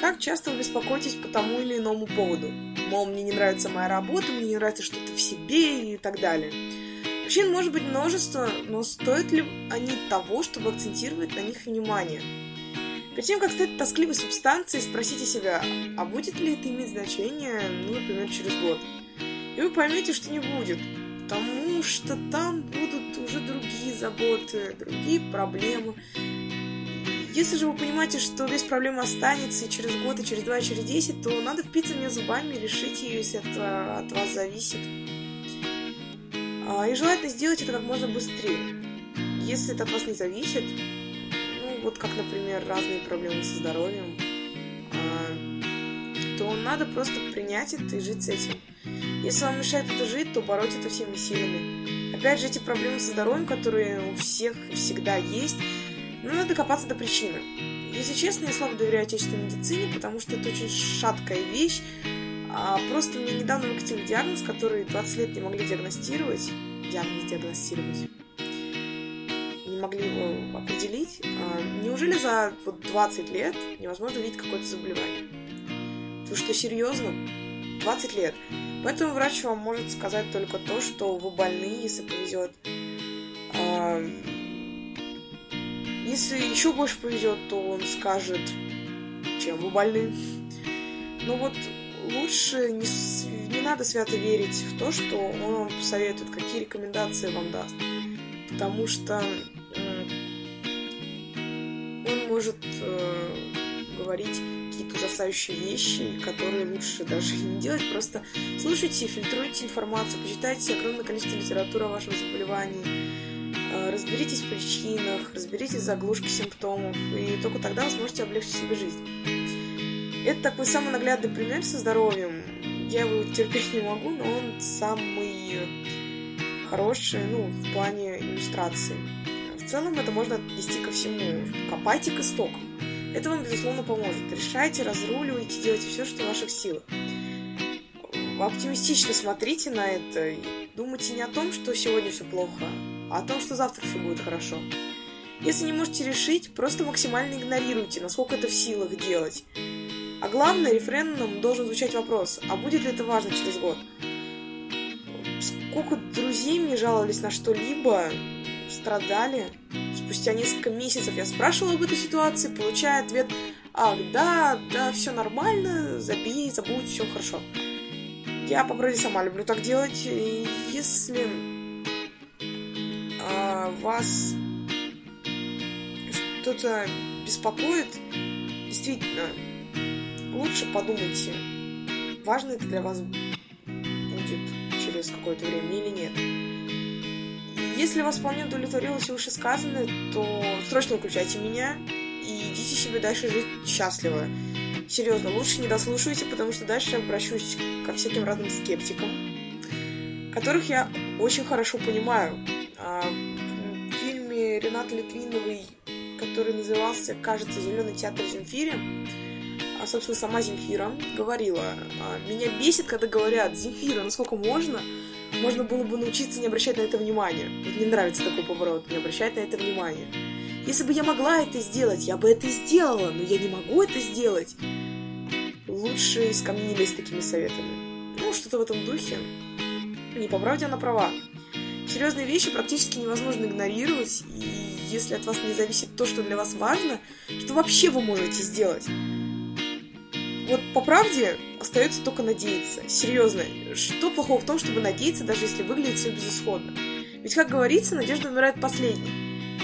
Как часто вы беспокоитесь по тому или иному поводу? Мол, мне не нравится моя работа, мне не нравится что-то в себе и так далее. Причин может быть множество, но стоят ли они того, чтобы акцентировать на них внимание? Перед тем, как стать тоскливой субстанцией, спросите себя, а будет ли это иметь значение, ну, например, через год? И вы поймете, что не будет, потому что там будут уже другие заботы, другие проблемы. Если же вы понимаете, что без проблем останется и через год, и через два, и через десять, то надо впиться в нее зубами решить ее, если это от вас зависит. А, и желательно сделать это как можно быстрее. Если это от вас не зависит, ну вот как, например, разные проблемы со здоровьем, а, то надо просто принять это и жить с этим. Если вам мешает это жить, то бороть это всеми силами. Опять же, эти проблемы со здоровьем, которые у всех всегда есть, ну, надо копаться до причины. Если честно, я слабо доверяю отечественной медицине, потому что это очень шаткая вещь, а просто мне недавно выкатили диагноз, который 20 лет не могли диагностировать. Диагноз диагностировать. Не могли его определить. А неужели за вот 20 лет невозможно увидеть какое-то заболевание? Вы что, серьезно? 20 лет. Поэтому врач вам может сказать только то, что вы больны, если повезет. А, если еще больше повезет, то он скажет, чем вы больны. Но вот лучше не, не надо свято верить в то, что он вам посоветует, какие рекомендации вам даст. Потому что он может э, говорить какие-то ужасающие вещи, которые лучше даже не делать. Просто слушайте, фильтруйте информацию, почитайте огромное количество литературы о вашем заболевании, разберитесь в причинах, разберитесь в заглушке симптомов, и только тогда вы сможете облегчить себе жизнь. Это такой самый наглядный пример со здоровьем. Я его терпеть не могу, но он самый хороший, ну, в плане иллюстрации. В целом это можно отнести ко всему. Копайте к истокам. Это вам, безусловно, поможет. Решайте, разруливайте, делайте все, что в ваших силах. Оптимистично смотрите на это и думайте не о том, что сегодня все плохо, а о том, что завтра все будет хорошо. Если не можете решить, просто максимально игнорируйте, насколько это в силах делать. А главное, референдум должен звучать вопрос, а будет ли это важно через год? Сколько друзей мне жаловались на что-либо, страдали. Спустя несколько месяцев я спрашивала об этой ситуации, получая ответ, ах, да, да, все нормально, забей, забудь, все хорошо. Я, по правде, сама люблю так делать. И если вас что-то беспокоит, действительно, лучше подумайте, важно это для вас будет через какое-то время или нет. Если вас вполне удовлетворило все вышесказанное, то срочно выключайте меня и идите себе дальше жить счастливо. Серьезно, лучше не дослушивайте, потому что дальше я обращусь ко всяким разным скептикам, которых я очень хорошо понимаю. Фильме Ренаты Литвиновой, который назывался, кажется, «Зеленый театр Земфире», а, собственно, сама Земфира говорила, «А, меня бесит, когда говорят, Земфира, насколько можно, можно было бы научиться не обращать на это внимания. Вот мне нравится такой поворот, не обращать на это внимания. Если бы я могла это сделать, я бы это сделала, но я не могу это сделать. Лучше из камней не лезть такими советами. Ну, что-то в этом духе. Не по правде она права. Серьезные вещи практически невозможно игнорировать, и если от вас не зависит то, что для вас важно, что вообще вы можете сделать? Вот по правде остается только надеяться. Серьезно, что плохого в том, чтобы надеяться, даже если выглядит все безысходно? Ведь, как говорится, надежда умирает последней.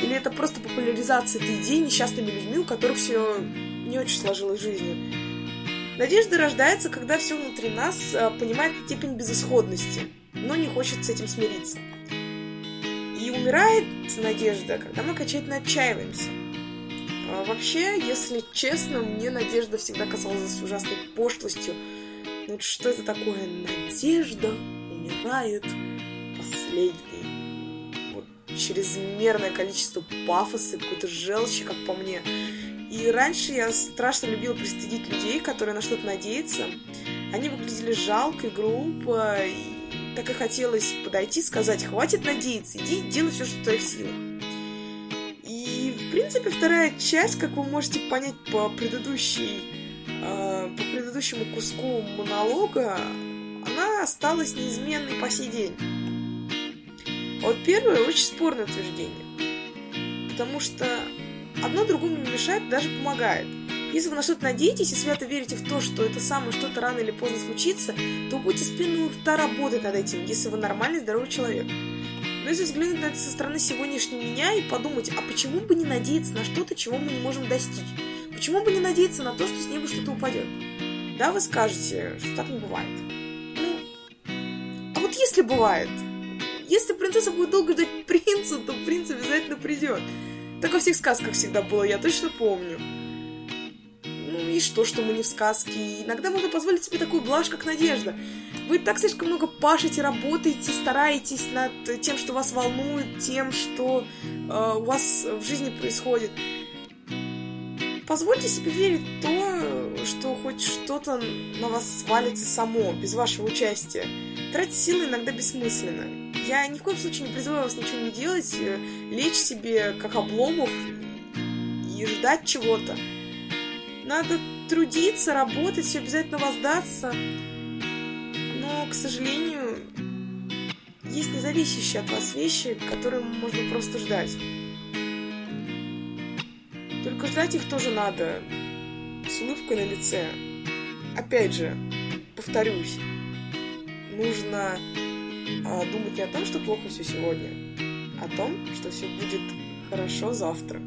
Или это просто популяризация этой идеи несчастными людьми, у которых все не очень сложилось в жизни? Надежда рождается, когда все внутри нас а, понимает степень безысходности, но не хочет с этим смириться. Умирает надежда, когда мы окончательно отчаиваемся. А вообще, если честно, мне надежда всегда казалась ужасной пошлостью. Ну что это такое? Надежда умирает последней. Вот чрезмерное количество пафоса, какой-то желчи, как по мне. И раньше я страшно любила пристыдить людей, которые на что-то надеются. Они выглядели жалко и глупо, и так и хотелось подойти, сказать, хватит надеяться, иди делай все, что в твоих силах. И, в принципе, вторая часть, как вы можете понять по предыдущей э, по предыдущему куску монолога, она осталась неизменной по сей день. Вот первое очень спорное утверждение. Потому что одно другому не мешает, даже помогает. Если вы на что-то надеетесь и свято верите в то, что это самое что-то рано или поздно случится, то будете с пеной рта работать над этим, если вы нормальный, здоровый человек. Но если взглянуть на это со стороны сегодняшней меня и подумать, а почему бы не надеяться на что-то, чего мы не можем достичь? Почему бы не надеяться на то, что с неба что-то упадет? Да, вы скажете, что так не бывает. Ну, а вот если бывает, если принцесса будет долго ждать принца, то принц обязательно придет. Так во всех сказках всегда было, я точно помню. Ну и что, мы не в сказке? Иногда можно позволить себе такую блажь, как надежда. Вы так слишком много пашете, работаете, стараетесь над тем, что вас волнует, тем, что э, у вас в жизни происходит. Позвольте себе верить в то, что хоть что-то на вас свалится само, без вашего участия. Тратить силы иногда бессмысленно. Я ни в коем случае не призываю вас ничего не делать, э, лечь себе как обломов и ждать чего-то. Надо трудиться, работать, все обязательно воздаться к сожалению, есть независящие от вас вещи, которые можно просто ждать. Только ждать их тоже надо с улыбкой на лице. Опять же, повторюсь, нужно а, думать не о том, что плохо все сегодня, а о том, что все будет хорошо завтра.